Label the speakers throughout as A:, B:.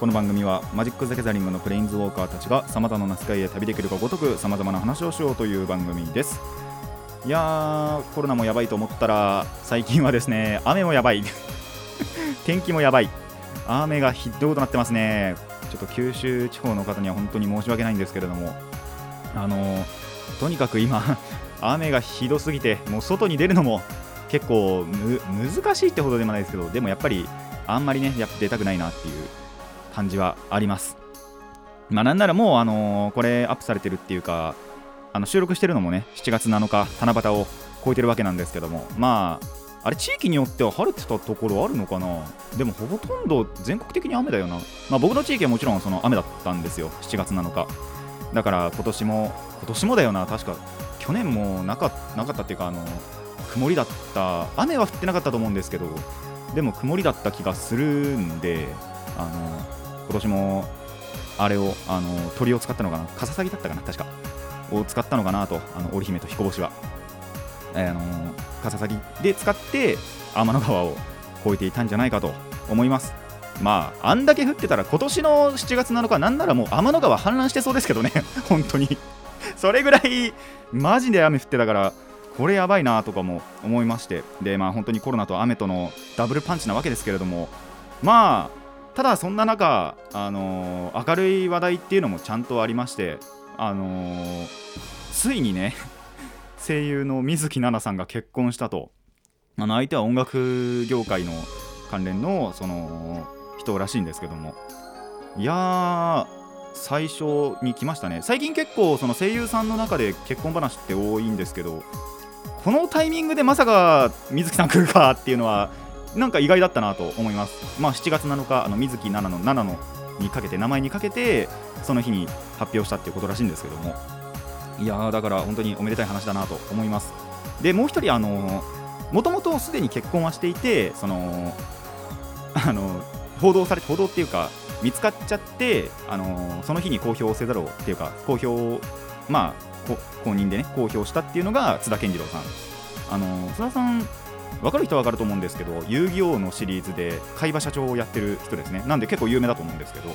A: この番組はマジック・ザ・ギャザリングのプレインズウォーカーたちがさまざまな世界へ旅できるかごとくさまざまな話をしようという番組です。いやーコロナもやばいと思ったら最近はですね雨もやばい。天気もやばい。雨がひどいことなってますね。ちょっと九州地方の方には本当に申し訳ないんですけれども。あのとにかく今 雨がひどすぎてもう外に出るのも結構む難しいってほどでもないですけどでもやっぱりあんまりねやっぱ出たくないなっていう。感じはあります。まあなんならもうあのーこれアップされてるっていうかあの収録してるのもね7月7日七夕を超えてるわけなんですけどもまああれ地域によっては晴れてたところあるのかな？でもほとんど全国的に雨だよな。まあ僕の地域はもちろんその雨だったんですよ7月7日。だから今年も今年もだよな。確か去年もなかなかったっていうかあの曇りだった。雨は降ってなかったと思うんですけどでも曇りだった気がするんであの今年もあれをあの鳥を使ったのかな？カササギだったかな？確か。を使ったのかなとあの織姫と彦星は、えーあのカササギで使って天の川を越えていたんじゃないかと思います。まああんだけ降ってたら今年の7月7日なんならもう天の川氾濫してそうですけどね。本当に。それぐらいマジで雨降ってたからこれやばいなとかも思いまして。でまあ本当にコロナと雨とのダブルパンチなわけですけれども。まあただそんな中、あのー明るい話題っていうのもちゃんとありましてあのーついにね 声優の水木奈々さんが結婚したと。あの相手は音楽業界の関連のその人らしいんですけども。いやー最初に来ましたね。最近結構その声優さんの中で結婚話って多いんですけどこのタイミングでまさか水木さん来るかっていうのはなんか意外だったなと思います。まあ7月7日あの水木奈々の7のにかけて名前にかけてその日に発表したっていうことらしいんですけども。いやだから本当におめでたい話だなと思います。でもう一人あのもともとすでに結婚はしていてそのあの報道され報道っていうか見つかっちゃって、あのその日に公表せざるをっていうか公表まあ公認でね公表したっていうのが津田健次郎さん。あの津田さん分かる人は分かると思うんですけど遊戯王のシリーズで海馬社長をやってる人ですね。なんで結構有名だと思うんですけど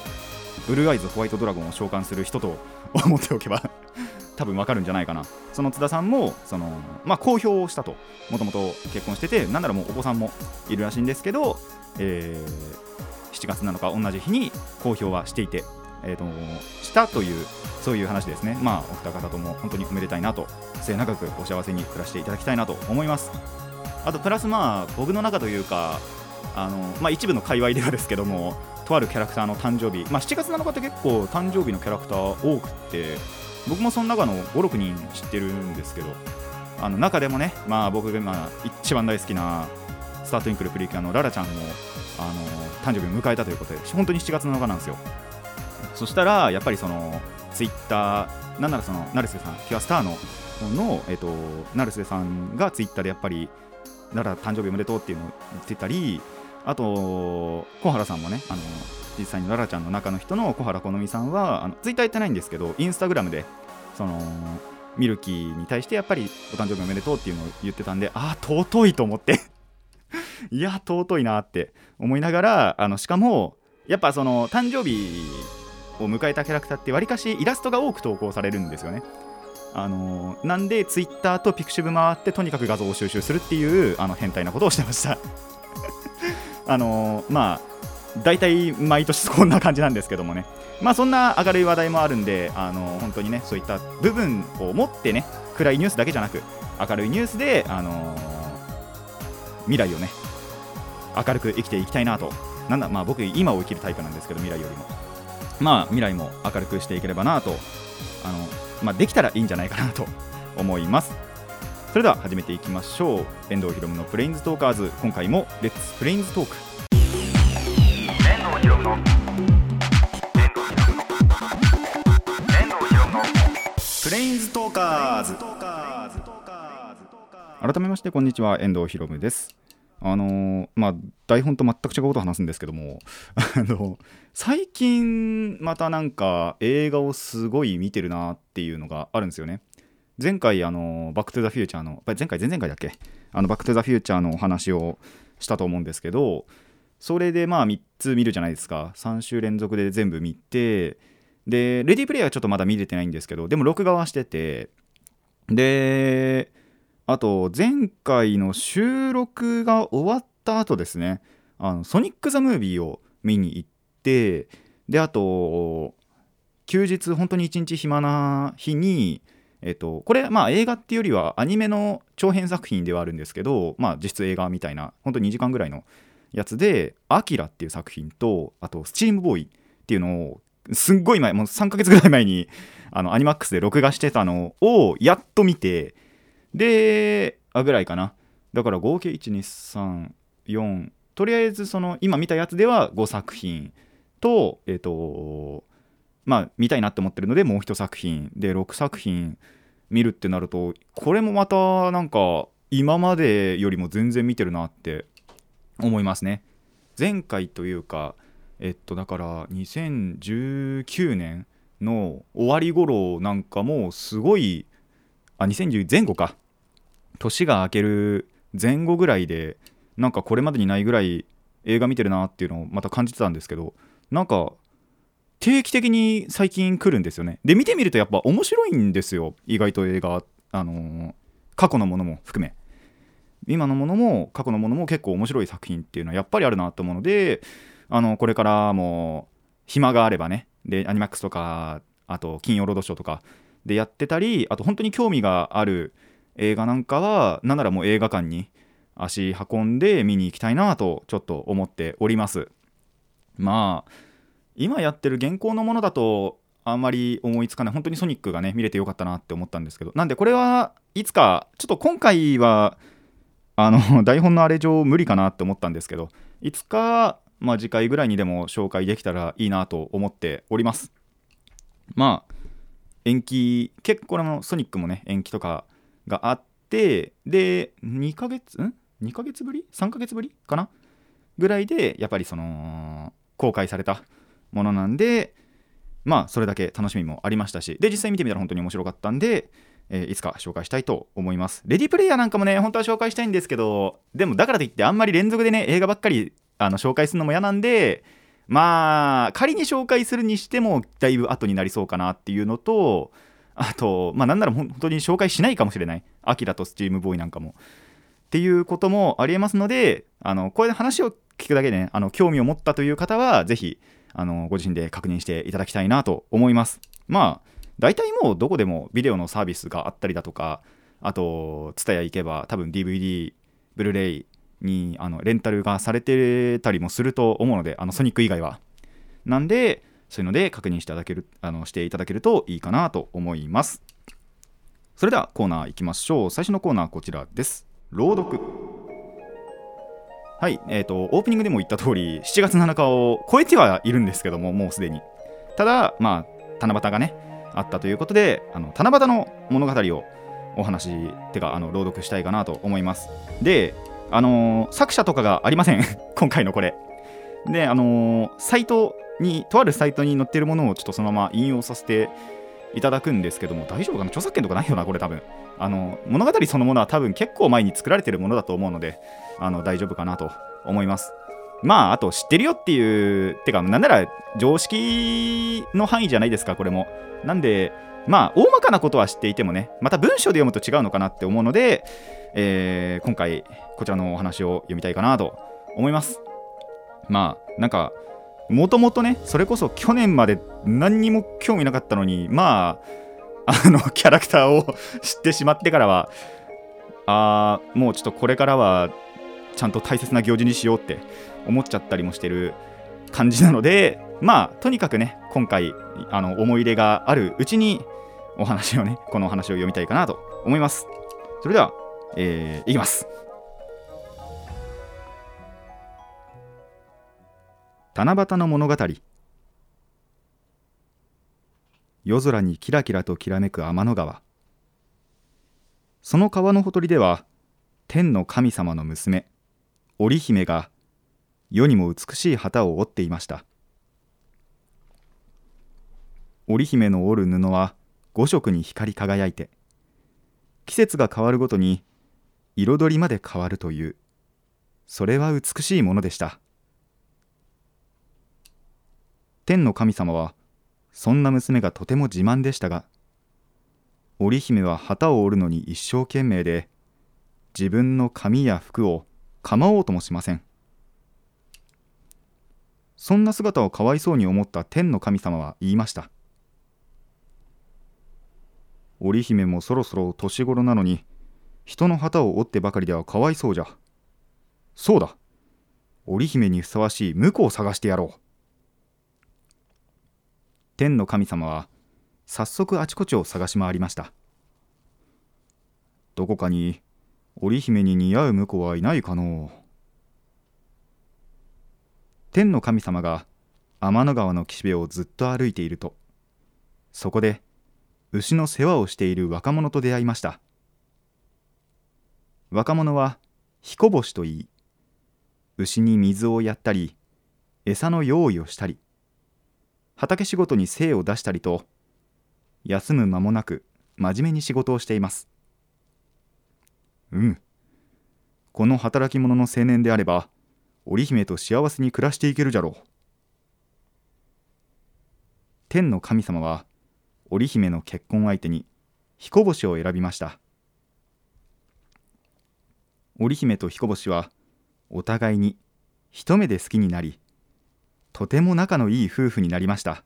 A: ブルーアイズホワイトドラゴンを召喚する人と思っておけば 多分分かるんじゃないかな。その津田さんもその、まあ、公表をしたと。もともと結婚しててなんならもうお子さんもいるらしいんですけど、えー7月7日同じ日に公表はしていて、えー、としたというそういう話ですね。まあお二方とも本当におめでたいなと末永くお幸せに暮らしていただきたいなと思います。あとプラスまあ僕の中というかあの、まあ、一部の界隈ではですけどもとあるキャラクターの誕生日、まあ、7月7日って結構誕生日のキャラクター多くって僕もその中の56人知ってるんですけどあの中でもね、まあ、僕が今一番大好きなスタートインクルプリキュアのララちゃんもあの誕生日を迎えたということで本当に7月7日なんですよ。そしたらやっぱりそのツイッターなんならその成瀬さんキュアスターのの、えっと成瀬さんがツイッターでやっぱりララ誕生日おめでとうっていうのを言ってたりあと小原さんもねあの実際にララちゃんの中の人の小原好美さんはあのツイッターやってないんですけどインスタグラムでそのミルキーに対してやっぱりお誕生日おめでとうっていうのを言ってたんでああ尊いと思って。いや尊いなって思いながらあのしかもやっぱその誕生日を迎えたキャラクターってわりかしイラストが多く投稿されるんですよね。あのなんでツイッターとピクシブ回ってとにかく画像を収集するっていうあの変態なことをしてました。あのまあ大体毎年こんな感じなんですけどもね。まあそんな明るい話題もあるんであの本当にねそういった部分を持ってね暗いニュースだけじゃなく明るいニュースであの未来をね明るく生きていきたいなと。なんだまあ僕今を生きるタイプなんですけど未来よりも。まあ未来も明るくしていければなとあのまあできたらいいんじゃないかなと思います。それでは始めていきましょう。遠藤ひろむのプレインズトーカーズ。今回もレッツプレインズトーク
B: 遠藤ひろむのプ
A: プレインズトーカーズ。改めましてこんにちは。遠藤ひろむですあのーまあ台本と全く違うことを話すんですけども あの最近またなんか映画をすごい見てるなっていうのがあるんですよね。前回あのバックトゥザフューチャーの前回前々回だっけ？あのバックトゥザフューチャーのお話をしたと思うんですけどそれでまあ3つ見るじゃないですか。3週連続で全部見てでレディープレイヤーはちょっとまだ見れてないんですけどでも録画はしててであと前回の収録が終わった後ですね。あのソニック・ザ・ムービーを見に行ってであと休日本当に一日暇な日にえっと、これまあ映画っていうよりはアニメの長編作品ではあるんですけど、まあ、実質映画みたいな本当に2時間ぐらいのやつで「アキラっていう作品とあと「スチームボーイ」っていうのをすっごい前もう3ヶ月ぐらい前にあのアニマックスで録画してたのをやっと見てであぐらいかな。だから合計1234とりあえずその今見たやつでは5作品とえっ、とまあ見たいなって思ってるのでもう1作品。で6作品見るってなるとこれもまたなんか今までよりも全然見てるなって思いますね。前回というかえっとだから2019年の終わり頃なんかもすごいあ2010前後か。年が明ける前後ぐらいでなんかこれまでにないぐらい映画見てるなっていうのをまた感じてたんですけどなんか定期的に最近来るんですよね。で見てみるとやっぱ面白いんですよ。意外と映画あのー過去のものも含め。今のものも過去のものも結構面白い作品っていうのはやっぱりあるなと思うのであのこれからも暇があればね。でアニマックスとかあと金曜ロードショーとかでやってたりあと本当に興味がある映画なんかはなんならもう映画館に足運んで見に行きたいなとちょっと思っております。まあ今やってる現行のものだとあんまり思いつかない。本当にソニックがね見れてよかったなって思ったんですけど。なんでこれはいつかちょっと今回はあの 台本のあれ上無理かなって思ったんですけどいつか、まあ、次回ぐらいにでも紹介できたらいいなと思っております。まあ延期結構これもソニックもね延期とかがあってで2ヶ月ん？2ヶ月ぶり？3ヶ月ぶりかな？ぐらいでやっぱりその公開されたものなんでまあそれだけ楽しみもありましたしで実際見てみたら本当に面白かったんで、えーいつか紹介したいと思います。レディープレイヤーなんかもね本当は紹介したいんですけどでもだからといってあんまり連続でね映画ばっかりあの紹介するのも嫌なんでまあ仮に紹介するにしてもだいぶ後になりそうかなっていうのとあとまあなんなら本当に紹介しないかもしれない。アキラとスチームボーイなんかも。っていうこともありえますのであのこれで話を聞くだけでねあの興味を持ったという方はぜひあのご自身で確認していただきたいなと思います。まあ大体もうどこでもビデオのサービスがあったりだとかあと TSUTAYA 行けば多分 DVD ブルーレイにあのレンタルがされてたりもすると思うのであのソニック以外は。なんでそういうので確認していただけるあのしていただけるといいかなと思います。それではコーナー行きましょう。最初のコーナーこちらです。朗読。はいえー、とオープニングでも言った通り7月7日を超えてはいるんですけどももうすでに。ただまあ七夕がねあったということであの七夕の物語をお話てかあの朗読したいかなと思います。であのー作者とかがありません。今回のこれ。であのーサイトにとあるサイトに載ってるものをちょっとそのまま引用させていただくんですけども大丈夫かな？著作権とかないよなこれ多分。あの物語そのものは多分結構前に作られてるものだと思うのであの大丈夫かなと思います。まああと知ってるよっていうてかなんなら常識の範囲じゃないですかこれも。なんでまあ大まかなことは知っていてもねまた文章で読むと違うのかなって思うので、えー今回こちらのお話を読みたいかなと思います。まあなんかもともとねそれこそ去年まで何にも興味なかったのにまああの キャラクターを 知ってしまってからはあーもうちょっとこれからはちゃんと大切な行事にしようって思っちゃったりもしてる感じなのでまあとにかくね今回あの思い入れがあるうちにお話をねこのお話を読みたいかなと思います。それでは、えーいきます。七夕の物語。夜空にキラキラときらめく天の川。その川のほとりでは天の神様の娘織姫が世にも美しい旗を織っていました。織姫の織る布は五色に光り輝いて季節が変わるごとに彩りまで変わるというそれは美しいものでした。天の神様はそんな娘がとても自慢でしたが織姫は旗を織るのに一生懸命で自分の髪や服を構おうともしません。そんな姿をかわいそうに思った天の神様は言いました。織姫もそろそろ年頃なのに人の旗を折ってばかりではかわいそうじゃ。そうだ。織姫にふさわしい婿を探してやろう。天の神様は早速あちこちを探し回りました。どこかに織姫に似合う婿はいないかの天の神様が天の川の岸辺をずっと歩いているとそこで牛の世話をしている若者と出会いました。若者は彦星といい牛に水をやったり餌の用意をしたり畑仕事に精を出したりと休む間もなく真面目に仕事をしています。うん。この働き者の青年であれば織姫と幸せに暮らしていけるじゃろう。天の神様は織姫の結婚相手に彦星を選びました。織姫と彦星はお互いに一目で好きになりとても仲のいい夫婦になりました。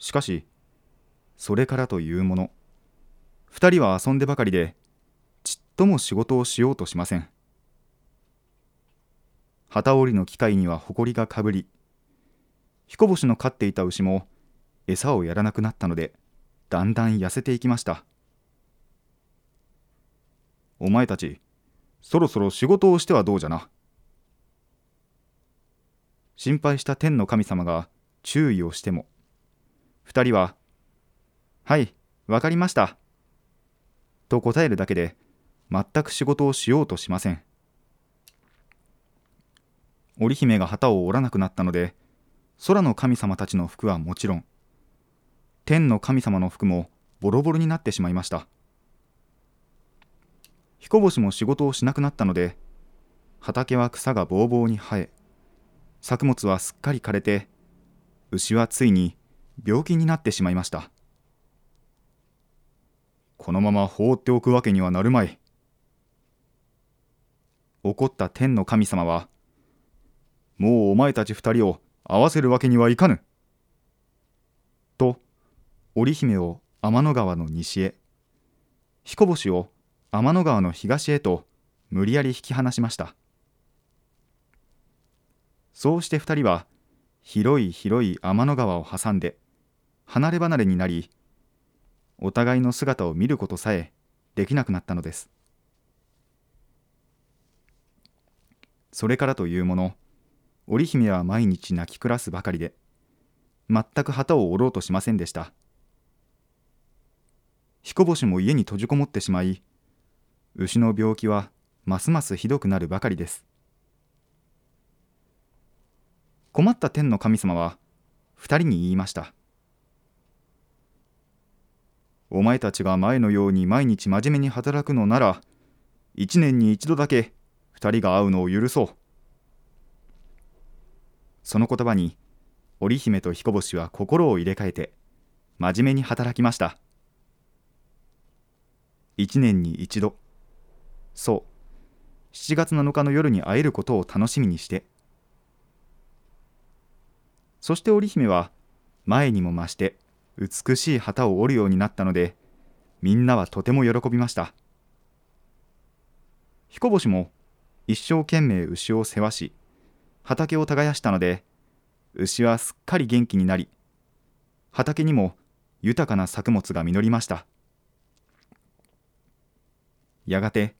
A: しかしそれからというもの。二人は遊んでばかりでちっとも仕事をしようとしません。旗織りの機械には埃がかぶり彦星の飼っていた牛も餌をやらなくなったのでだんだん痩せていきました。お前たちそろそろ仕事をしてはどうじゃな。心配した天の神様が注意をしても。二人は「はいわかりました」と答えるだけで全く仕事をしようとしません。織姫が旗を折らなくなったので空の神様たちの服はもちろん天の神様の服もボロボロになってしまいました。彦星も仕事をしなくなったので畑は草がぼうぼうに生え作物はすっかり枯れて牛はついに病気になってしまいました。このまま放っておくわけにはなるまい。怒った天の神様はもうお前たち二人を会わせるわけにはいかぬ。と織姫を天の川の西へ彦星を天の川の東へと無理やり引き離しました。そうして二人は広い広い天の川を挟んで離れ離れになりお互いの姿を見ることさえできなくなったのです。それからというもの織姫は毎日泣き暮らすばかりで全く旗を折ろうとしませんでした。彦星も家に閉じこもってしまい牛の病気はますますひどくなるばかりです。困った天の神様は二人に言いました。お前たちが前のように毎日真面目に働くのなら一年に一度だけ二人が会うのを許そう。その言葉に織姫と彦星は心を入れ替えて真面目に働きました。一年に一度。そう。7月7日の夜に会えることを楽しみにしてそして織姫は前にも増して美しい旗を織るようになったのでみんなはとても喜びました。彦星も一生懸命牛を世話し畑を耕したので牛はすっかり元気になり畑にも豊かな作物が実りました。やがて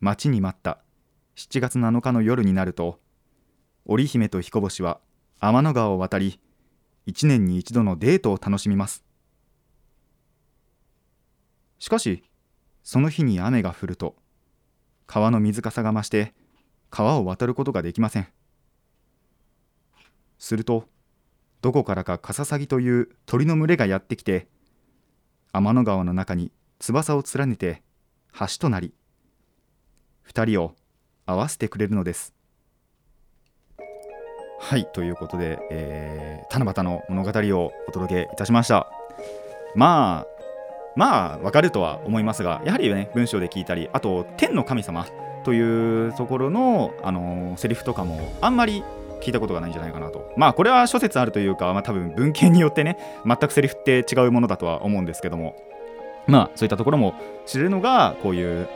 A: 待ちに待った7月7日の夜になると織姫と彦星は天の川を渡り1年に一度のデートを楽しみます。しかしその日に雨が降ると川の水かさが増して川を渡ることができません。するとどこからかカササギという鳥の群れがやってきて天の川の中に翼を連ねて橋となり二人を合わせてくれるのです。はいということで、えー、七夕の物語をお届けいたしました。まあまあわかるとは思いますがやはりね文章で聞いたりあと天の神様というところの、あのー、セリフとかもあんまり聞いたことがないんじゃないかなと。まあこれは諸説あるというか、まあ、多分文献によってね全くセリフって違うものだとは思うんですけども。まあそういったところも知れるのがこういう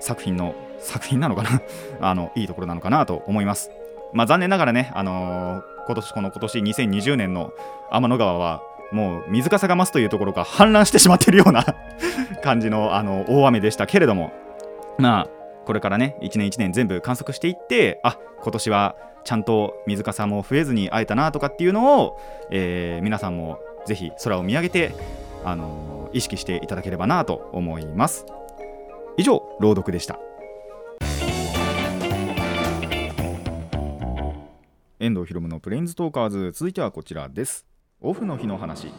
A: 作品の作品なのかな。あのいいところなのかなと思います。まあ残念ながらねあのー、今年この今年2020年の天の川はもう水かさが増すというところが氾濫してしまっているような 感じのあの大雨でしたけれどもまあこれからね1年1年全部観測していってあ今年はちゃんと水かさも増えずに会えたなとかっていうのを、えー、皆さんもぜひ空を見上げて、あのー、意識していただければなと思います。以上朗読でした。遠藤ひろむのプレインズトーカーズ。続いてはこちらです。オフの日の話。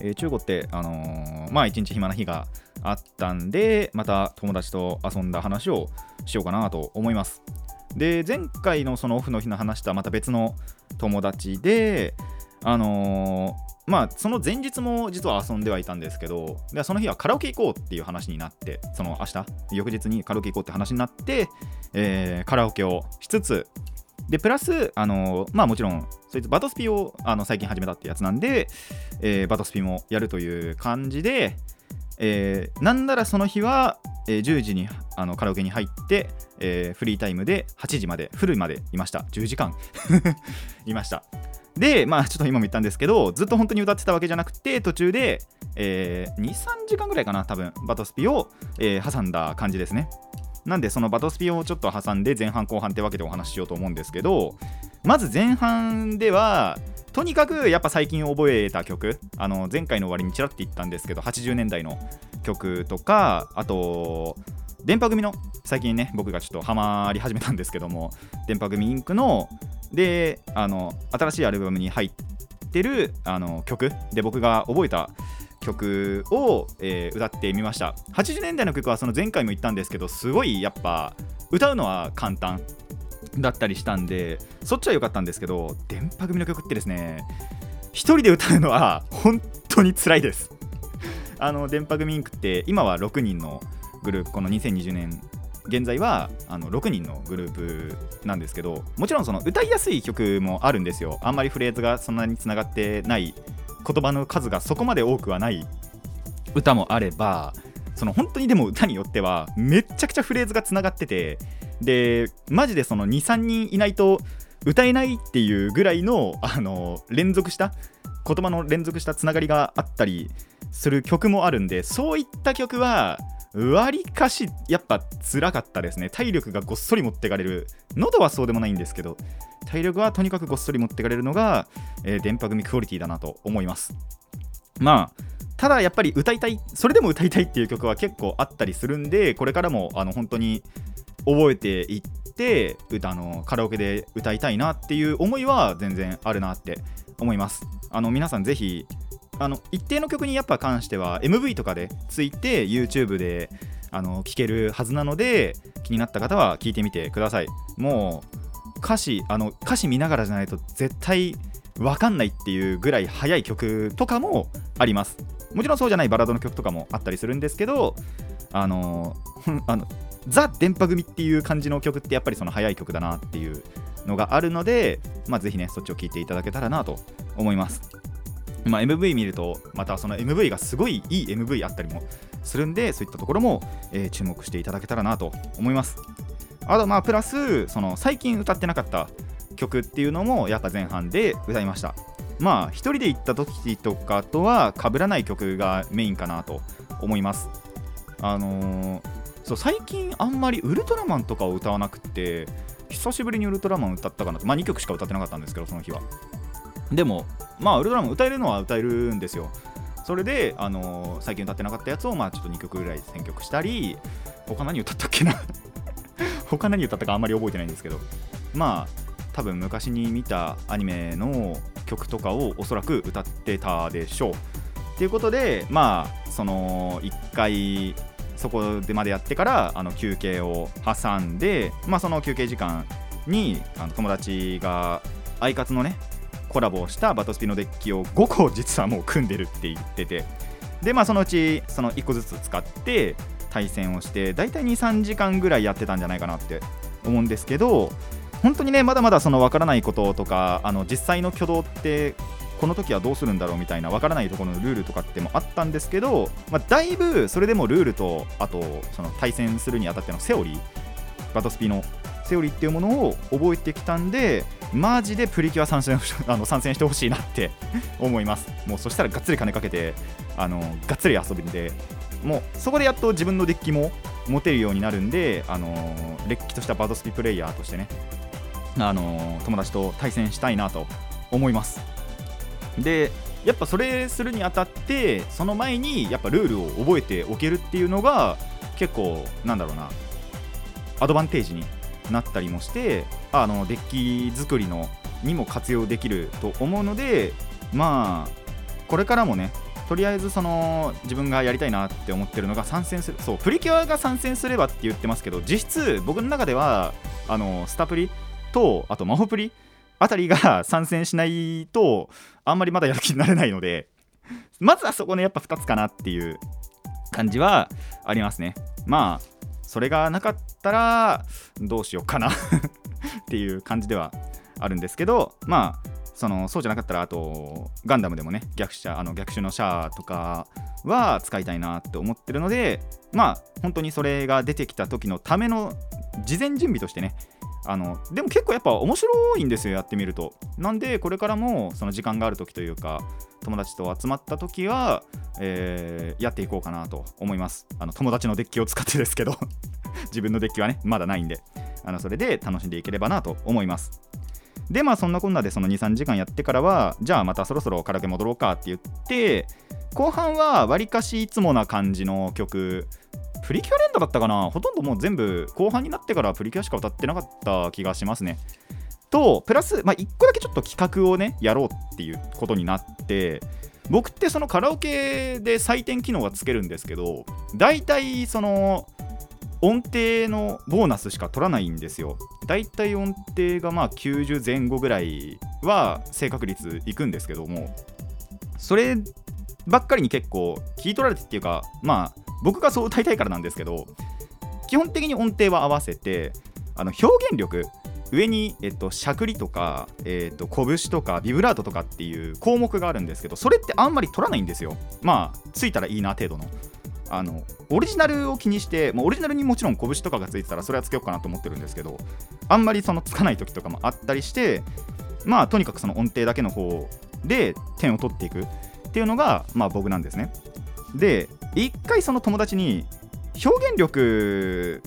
A: えー、中国って、あのー、まあ一日暇な日があったんでまた友達と遊んだ話をしようかなと思います。で前回のそのオフの日の話とはまた別の友達であのー、まあその前日も実は遊んではいたんですけどでその日はカラオケ行こうっていう話になってその明日翌日にカラオケ行こうって話になって、えー、カラオケをしつつでプラスあのまあもちろんそいつバトスピをあの最近始めたってやつなんで、えー、バトスピもやるという感じでえー、なんならその日は、えー、10時にあのカラオケに入って、えー、フリータイムで8時までフルまでいました。10時間。いました。でまあちょっと今も言ったんですけどずっと本当に歌ってたわけじゃなくて途中で、えー、23時間ぐらいかな多分バトスピを、えー、挟んだ感じですね。なんでそのバトスピをちょっと挟んで前半後半ってわけでお話ししようと思うんですけどまず前半ではとにかくやっぱ最近覚えた曲あの前回の終わりにちらって言ったんですけど80年代の曲とかあと電波組の最近ね僕がちょっとハマり始めたんですけども電波組インクのであの新しいアルバムに入ってるあの曲で僕が覚えた曲を、えー、歌ってみました。80年代の曲はその前回も言ったんですけどすごいやっぱ歌うのは簡単だったりしたんでそっちは良かったんですけど電波組の曲ってですね1人で歌うのは 本当に辛いです。あの電波組インクって今は6人のグループこの2020年現在はあの6人のグループなんですけどもちろんその歌いやすい曲もあるんですよ。あんまりフレーズがそんなにつながってない言葉の数がそこまで多くはない。歌もあればその本当にでも歌によってはめっちゃくちゃフレーズがつながっててでマジでその23人いないと歌えないっていうぐらいのあの連続した言葉の連続したつながりがあったりする曲もあるんでそういった曲はわりかしやっぱ辛かったですね。体力がごっそり持ってかれる。喉はそうでもないんですけど体力はとにかくごっそり持ってかれるのが、えー、電波組クオリティだなと思います。まあただやっぱり歌いたいそれでも歌いたいっていう曲は結構あったりするんでこれからもあの本当に覚えていって歌のカラオケで歌いたいなっていう思いは全然あるなって思います。あの皆さんぜひあの一定の曲にやっぱ関しては MV とかでついて YouTube であの聴けるはずなので気になった方は聴いてみてくださいもう歌詞あの歌詞見ながらじゃないと絶対わかんないっていうぐらい速い曲とかもありますもちろんそうじゃないバラードの曲とかもあったりするんですけどあの あのザ・電波組っていう感じの曲ってやっぱりその速い曲だなっていうのがあるので、まあ、ぜひねそっちを聴いていただけたらなと思います。まあ、MV 見るとまたその MV がすごいいい MV あったりもするんでそういったところも、えー、注目していただけたらなと思います。あとまあプラスその最近歌ってなかった曲っていうのもやっぱ前半で歌いました。まあ一人で行った時とかとは被らない曲がメインかなと思います。あのーそう最近あんまりウルトラマンとかを歌わなくて久しぶりにウルトラマン歌ったかなとまあ2曲しか歌ってなかったんですけどその日はでもまあウルトラマン歌えるのは歌えるんですよ。それで、あのー最近歌ってなかったやつをまあちょっと2曲ぐらい選曲したり他何歌ったっけな？他何歌ったかあんまり覚えてないんですけど。まあ多分昔に見たアニメの曲とかをおそらく歌ってたでしょう。っていうことでまあその1回そこでまでやってからあの休憩を挟んで、まあ、その休憩時間にあの友達がアイカツのねコラボをしたバトスピのデッキを5個実はもう組んでるって言ってて。でまあそのうちその1個ずつ使って対戦をして大体23時間ぐらいやってたんじゃないかなって思うんですけど本当にねまだまだその分からないこととかあの実際の挙動ってこの時はどうするんだろうみたいな分からないところのルールとかってもあったんですけど、まあ、だいぶそれでもルールとあとその対戦するにあたってのセオリーバトスピのセオリーっていうものを覚えてきたんでマジでプリキュア参戦あの参戦してほしいなって思います。もうそしたらがっつり金かけてあのがっつり遊びでもうそこでやっと自分のデッキも持てるようになるんであのれっきとしたバトスピプレイヤーとしてねあの友達と対戦したいなと思いますでやっぱそれするにあたってその前にやっぱルールを覚えておけるっていうのが結構なんだろうなアドバンテージになったりもしてあのデッキ作りのにも活用できると思うのでまあこれからもねとりあえずその自分がやりたいなって思ってるのが参戦するそうプリキュアが参戦すればって言ってますけど実質僕の中ではあのスタプリとあとマホプリあたりが 参戦しないとあんまりまだやる気になれないのでまずはそこねやっぱ2つかなっていう感じはありますね。まあそれがなかったらどうしようかな。っていう感じではあるんですけどまあそのそうじゃなかったらあとガンダムでもね逆者あの逆襲のシャアとかは使いたいなって思ってるのでまあ本当にそれが出てきた時のための事前準備としてねあのでも結構やっぱ面白いんですよやってみると。なんでこれからもその時間がある時というか友達と集まった時は、えーやっていこうかなと思います。あの友達のデッキを使ってですけど 自分のデッキはねまだないんで。あのそれで楽しんでいければなと思います。でまあそんなこんなでその23時間やってからはじゃあまたそろそろカラオケ戻ろうかって言って後半はわりかしいつもな感じの曲プリキュア連打だったかな？ほとんどもう全部後半になってからプリキュアしか歌ってなかった気がしますね。とプラス、まあ、1個だけちょっと企画をねやろうっていうことになって僕ってそのカラオケで採点機能がつけるんですけど大体その音程のボーナスしか取らないんですよ。大体音程がまあ90前後ぐらいは正確率いくんですけどもそればっかりに結構聞い取られてっていうかまあ僕がそう歌いたいからなんですけど基本的に音程は合わせてあの表現力上に、えっと、しゃくりとか、えっと、拳とかビブラートとかっていう項目があるんですけどそれってあんまり取らないんですよ。まあついたらいいな程度の。あのオリジナルを気にして、まあ、オリジナルにもちろん拳とかがついてたらそれはつけようかなと思ってるんですけどあんまりそのつかない時とかもあったりしてまあとにかくその音程だけの方で点を取っていくっていうのがまあ僕なんですね。で一回その友達に表現力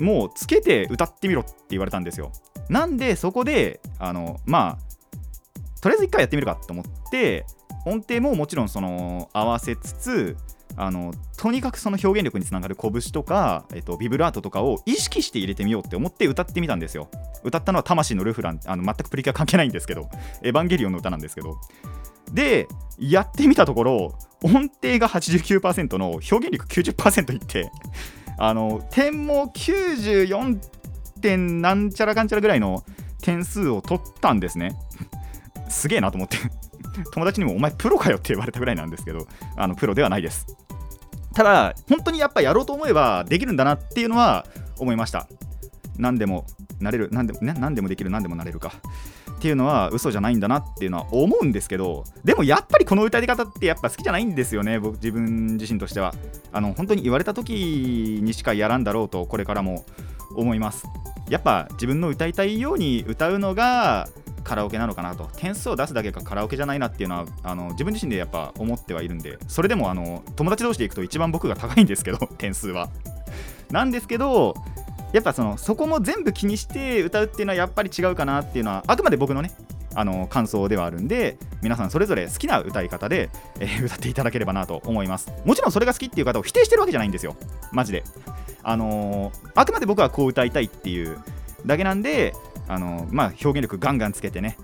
A: もうつけて歌ってみろって言われたんですよ。なんでそこであのまあとりあえず一回やってみるかと思って音程ももちろんその合わせつつあのとにかくその表現力につながる拳とか、えっと、ビブラートとかを意識して入れてみようって思って歌ってみたんですよ。歌ったのは魂のルフランあの全くプリキュア関係ないんですけどエヴァンゲリオンの歌なんですけど。でやってみたところ音程が89%の表現力90%いってあの点も94点なんちゃらかんちゃらぐらいの点数を取ったんですね。すげえなと思って。友達にもお前プロかよって言われたぐらいなんですけどあのプロではないです。ただ本当にやっぱやろうと思えばできるんだなっていうのは思いました。何でもなれる何でも、ね、何でもできる何でもなれるか。っていうのは嘘じゃないんだなっていうのは思うんですけどでもやっぱりこの歌い方ってやっぱ好きじゃないんですよね僕自分自身としては。あの本当に言われた時にしかやらんだろうとこれからも思います。やっぱ自分の歌いたいように歌うのがカラオケなのかなと。点数を出すだけがカラオケじゃないなっていうのはあの自分自身でやっぱ思ってはいるんで。それでもあの友達同士で行くと一番僕が高いんですけど点数は。なんですけどやっぱそのそこも全部気にして歌うっていうのはやっぱり違うかなっていうのはあくまで僕のねあの感想ではあるんで皆さんそれぞれ好きな歌い方で、えー歌っていただければなと思います。もちろんそれが好きっていう方を否定してるわけじゃないんですよ。マジで。あのーあくまで僕はこう歌いたいっていうだけなんであのーまあ表現力ガンガンつけてね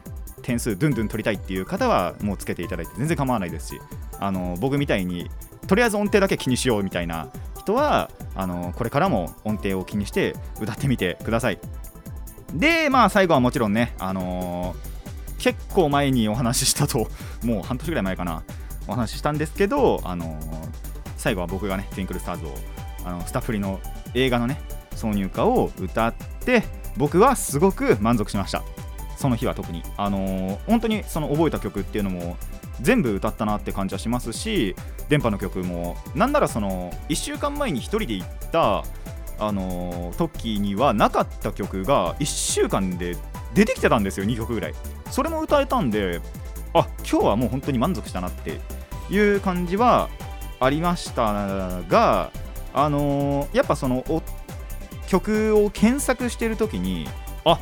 A: 点数ドゥンドゥン取りたいっていう方はもうつけていただいて全然構わないですしあの僕みたいにとりあえず音程だけ気にしようみたいな人はあのこれからも音程を気にして歌ってみてください。でまあ最後はもちろんねあのー結構前にお話ししたともう半年ぐらい前かな。お話ししたんですけどあのー最後は僕がね「トゥインクルスターズをあのスタッフリの映画のね挿入歌を歌って僕はすごく満足しました。その日は特に。あのー本当にその覚えた曲っていうのも全部歌ったなって感じはしますし電波の曲も。なんならその1週間前に1人で行ったあの時にはなかった曲が1週間で出てきてたんですよ2曲ぐらい。それも歌えたんであ今日はもう本当に満足したなっていう感じはありましたがあのやっぱその曲を検索してる時にあ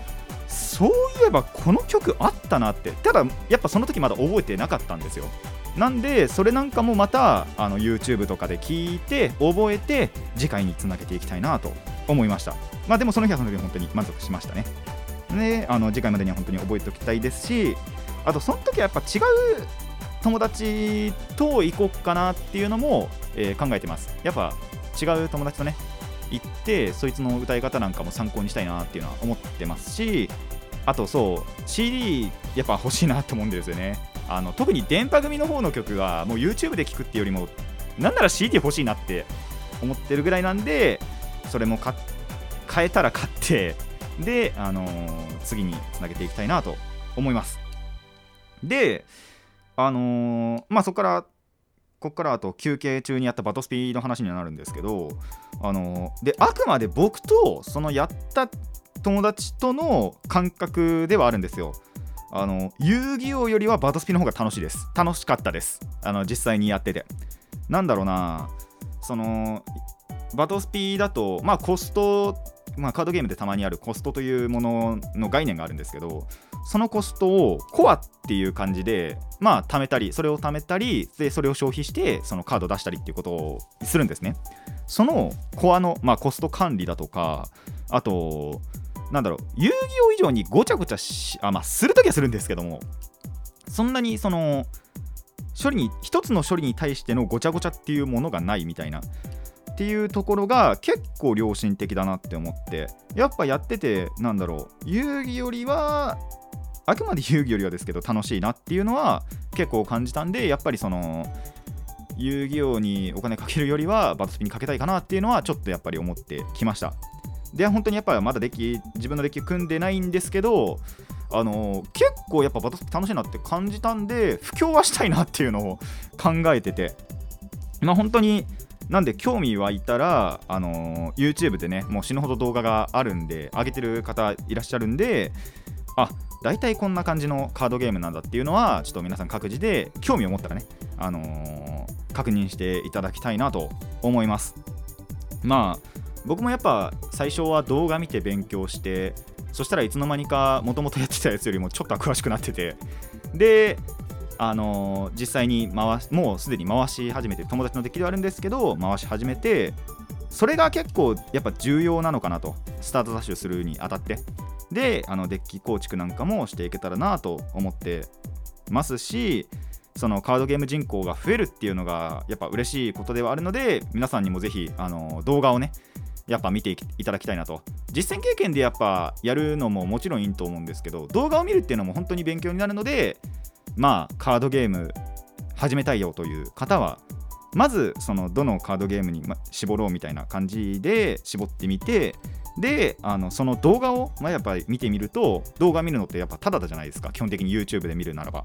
A: そういえばこの曲あったなって。ただやっぱその時まだ覚えてなかったんですよ。なんでそれなんかもまたあの YouTube とかで聞いて覚えて次回につなげていきたいなと思いました。まあでもその日はその時本当に満足しましたね。であの次回までには本当に覚えておきたいですしあとその時はやっぱ違う友達と行こうかなっていうのも、えー考えてます。やっぱ違う友達とね行ってそいつの歌い方なんかも参考にしたいなっていうのは思ってますしあとそう CD やっぱ欲しいなって思うんですよね。あの特に電波組の方の曲がもう YouTube で聴くっていうよりもなんなら CD 欲しいなって思ってるぐらいなんでそれも買買えたら買ってで、あのー次につなげていきたいなと思います。であのーまあそこからここからあと休憩中にやったバトスピの話にはなるんですけどあのであくまで僕とそのやった友達との感覚ではあるんですよ。あの遊戯王よりはバトスピの方が楽しいです。楽しかったです。あの実際にやってて。なんだろうな。そのバトスピだとまあコストまあ、カードゲームでたまにあるコストというものの概念があるんですけどそのコストをコアっていう感じでまあ貯めたりそれを貯めたりでそれを消費してそのカード出したりっていうことをするんですね。そのコアの、まあ、コスト管理だとかあとなんだろう遊戯王以上にごちゃごちゃしあまあするときはするんですけどもそんなにその処理に一つの処理に対してのごちゃごちゃっていうものがないみたいなっていうところが結構良心的だなって思ってやっぱやっててなんだろう遊戯よりはあくまで遊戯よりはですけど楽しいなっていうのは結構感じたんでやっぱりその遊戯王にお金かけるよりはバトスピにかけたいかなっていうのはちょっとやっぱり思ってきました。で本当にやっぱりまだデッキ自分のデッキ組んでないんですけどあの結構やっぱバトスピ楽しいなって感じたんで布教はしたいなっていうのを考えてて。まあ本当になんで興味湧いたら、あの YouTube でねもう死ぬほど動画があるんで上げてる方いらっしゃるんであ大体こんな感じのカードゲームなんだっていうのはちょっと皆さん各自で興味を持ったらね、あのー確認していただきたいなと思います。まあ僕もやっぱ最初は動画見て勉強してそしたらいつの間にかもともとやってたやつよりもちょっとは詳しくなっててであのー実際に回しもうすでに回し始めて友達のデッキではあるんですけど回し始めてそれが結構やっぱ重要なのかなとスタートダッシュするにあたって。であのデッキ構築なんかもしていけたらなと思ってますしそのカードゲーム人口が増えるっていうのがやっぱ嬉しいことではあるので皆さんにもぜひあの動画をねやっぱ見ていただきたいなと。実践経験でやっぱやるのももちろんいいと思うんですけど動画を見るっていうのも本当に勉強になるのでまあカードゲーム始めたいよという方はまずそのどのカードゲームに絞ろうみたいな感じで絞ってみてであのその動画を、まあ、やっぱり見てみると動画見るのってやっぱタダじゃないですか。基本的に YouTube で見るならば。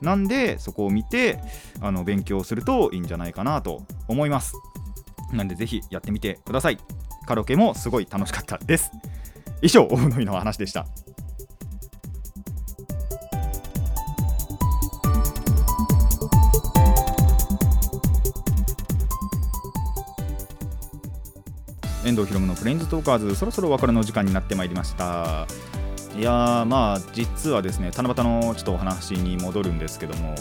A: なんでそこを見てあの勉強するといいんじゃないかなと思います。なんでぜひやってみてください。カラオケもすごい楽しかったです。以上大野井の話でした。遠藤ひろむのフレンズトーカーズそろそろお別れの時間になってまいりました。いやまあ実はですね七夕のちょっとお話に戻るんですけども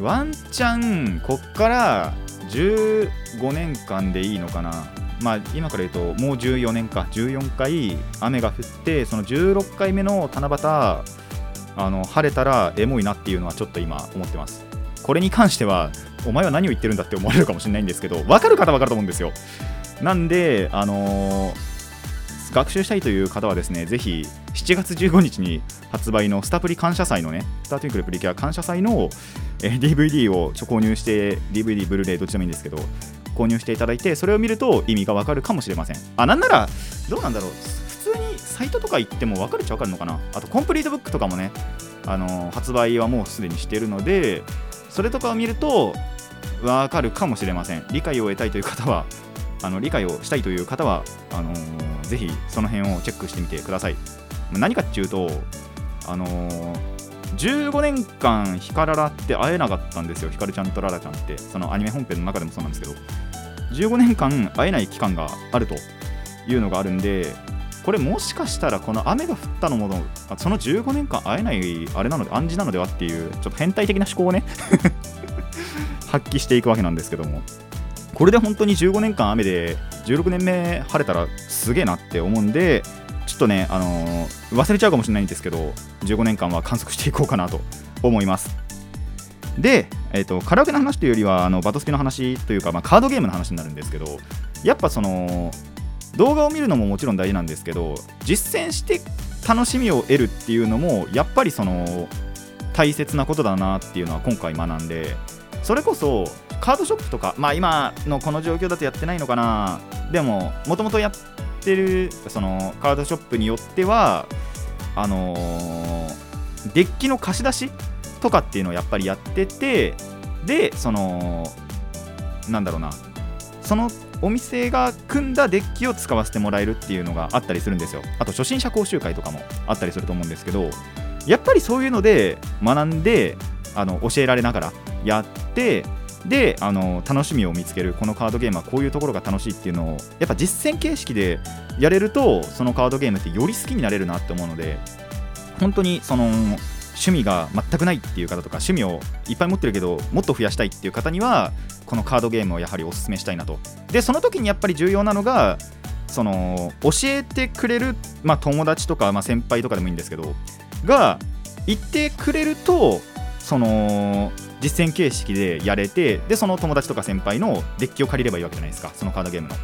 A: ワンチャンこっから15年間でいいのかな。まあ今から言うともう14年か。14回雨が降ってその16回目の七夕あの晴れたらエモいなっていうのはちょっと今思ってます。これに関してはお前は何を言ってるんだって思われるかもしれないんですけど分かる方は分かると思うんですよ。なんであのー学習したいという方はですねぜひ7月15日に発売のスタプリ感謝祭のねスタートゥインクルプリキュア感謝祭の、え DVD をちょ購入して DVD ブルーレイどっちでもいいんですけど購入していただいてそれを見ると意味がわかるかもしれません。あなんならどうなんだろう。普通にサイトとか行っても分かるっちゃ分かるのかな。あとコンプリートブックとかもねあの発売はもうすでにしてるのでそれとかを見ると分かるかもしれません。理解を得たいという方はあの理解をしたいという方はあのーぜひその辺をチェックしてみてください。何かっていうとあのー15年間ヒカララって会えなかったんですよ。ヒカルちゃんとララちゃんって。そのアニメ本編の中でもそうなんですけど。15年間会えない期間があるというのがあるんでこれもしかしたらこの雨が降ったのもあその15年間会えないあれなので暗示なのではっていうちょっと変態的な思考をね 発揮していくわけなんですけども。これで本当に15年間雨で16年目晴れたらすげえなって思うんでちょっとね、あのー忘れちゃうかもしれないんですけど15年間は観測していこうかなと思います。で、えー、とカラオケの話というよりはあのバトスピの話というか、まあ、カードゲームの話になるんですけどやっぱその動画を見るのももちろん大事なんですけど実践して楽しみを得るっていうのもやっぱりその大切なことだなっていうのは今回学んでそれこそカードショップとかまあ今のこの状況だとやってないのかな。でももともとやってるそのカードショップによってはあのーデッキの貸し出しとかっていうのをやっぱりやっててでそのなんだろうな。そのお店が組んだデッキを使わせてもらえるっていうのがあったりするんですよ。あと初心者講習会とかもあったりすると思うんですけどやっぱりそういうので学んであの教えられながらやってであの楽しみを見つけるこのカードゲームはこういうところが楽しいっていうのをやっぱ実践形式でやれるとそのカードゲームってより好きになれるなって思うので本当にその趣味が全くないっていう方とか趣味をいっぱい持ってるけどもっと増やしたいっていう方にはこのカードゲームをやはりお勧めしたいなと。でその時にやっぱり重要なのがその教えてくれる、まあ、友達とか、まあ、先輩とかでもいいんですけどが言ってくれるとその実践形式でやれてでその友達とか先輩のデッキを借りればいいわけじゃないですか。そのカードゲームの。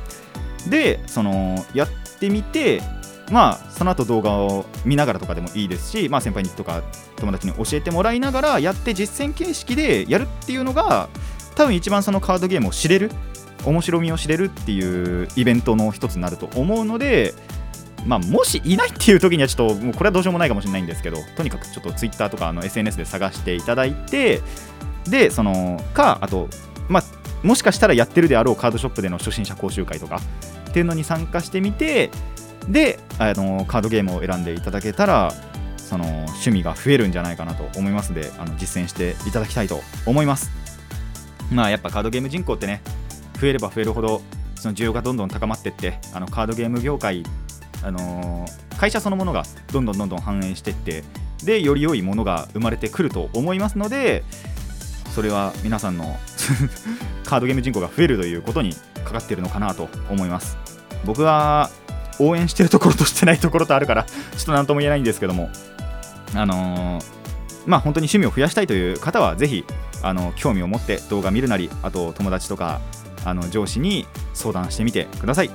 A: でそのやってみてまあその後動画を見ながらとかでもいいですし、まあ、先輩にとか友達に教えてもらいながらやって実践形式でやるっていうのが多分一番そのカードゲームを知れる面白みを知れるっていうイベントの一つになると思うので、まあ、もしいないっていう時にはちょっともうこれはどうしようもないかもしれないんですけどとにかくちょっと Twitter とかあの SNS で探していただいてでそのかあと、まあ、もしかしたらやってるであろうカードショップでの初心者講習会とかっていうのに参加してみてであのカードゲームを選んでいただけたらその趣味が増えるんじゃないかなと思いますのであの実践していただきたいと思います。まあやっぱカードゲーム人口ってね増えれば増えるほどその需要がどんどん高まっていってあのカードゲーム業界あの会社そのものがどんどんどんどん反映していってでより良いものが生まれてくると思いますのでそれは皆さんの カードゲーム人口が増えるということにかかっているのかなと思います。僕は応援してるところとしてないところとあるからちょっと何とも言えないんですけどもあのーまあ本当に趣味を増やしたいという方はぜひあの興味を持って動画見るなりあと友達とかあの上司に相談してみてください。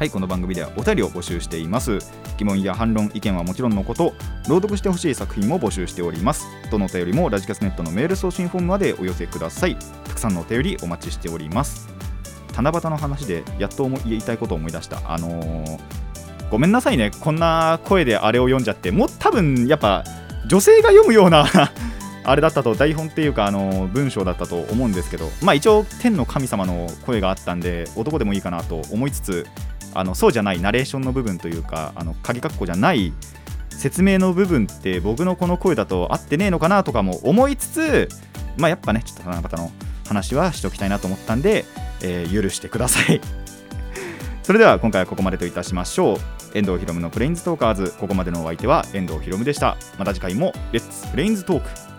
A: はいこの番組ではお便りを募集しています。疑問や反論意見はもちろんのこと朗読してほしい作品も募集しております。どのお便りもラジキャスネットのメール送信フォームまでお寄せください。たくさんのお便りお待ちしております。七夕の話でやっと言いたいことを思い出した。あのーごめんなさいね。こんな声であれを読んじゃってもう多分やっぱ女性が読むような あれだったと台本っていうかあの文章だったと思うんですけど。まあ一応天の神様の声があったんで男でもいいかなと思いつつあのそうじゃないナレーションの部分というかあの鍵括弧じゃない説明の部分って僕のこの声だと合ってねえのかなとかも思いつつまあやっぱねちょっと七夕の話はしておきたいなと思ったんで、えー許してください。それでは今回はここまでといたしましょう。遠藤ひろむのプレインズトーカーズ。ここまでのお相手は遠藤ひろむでした。また次回もレッツプレインズトーク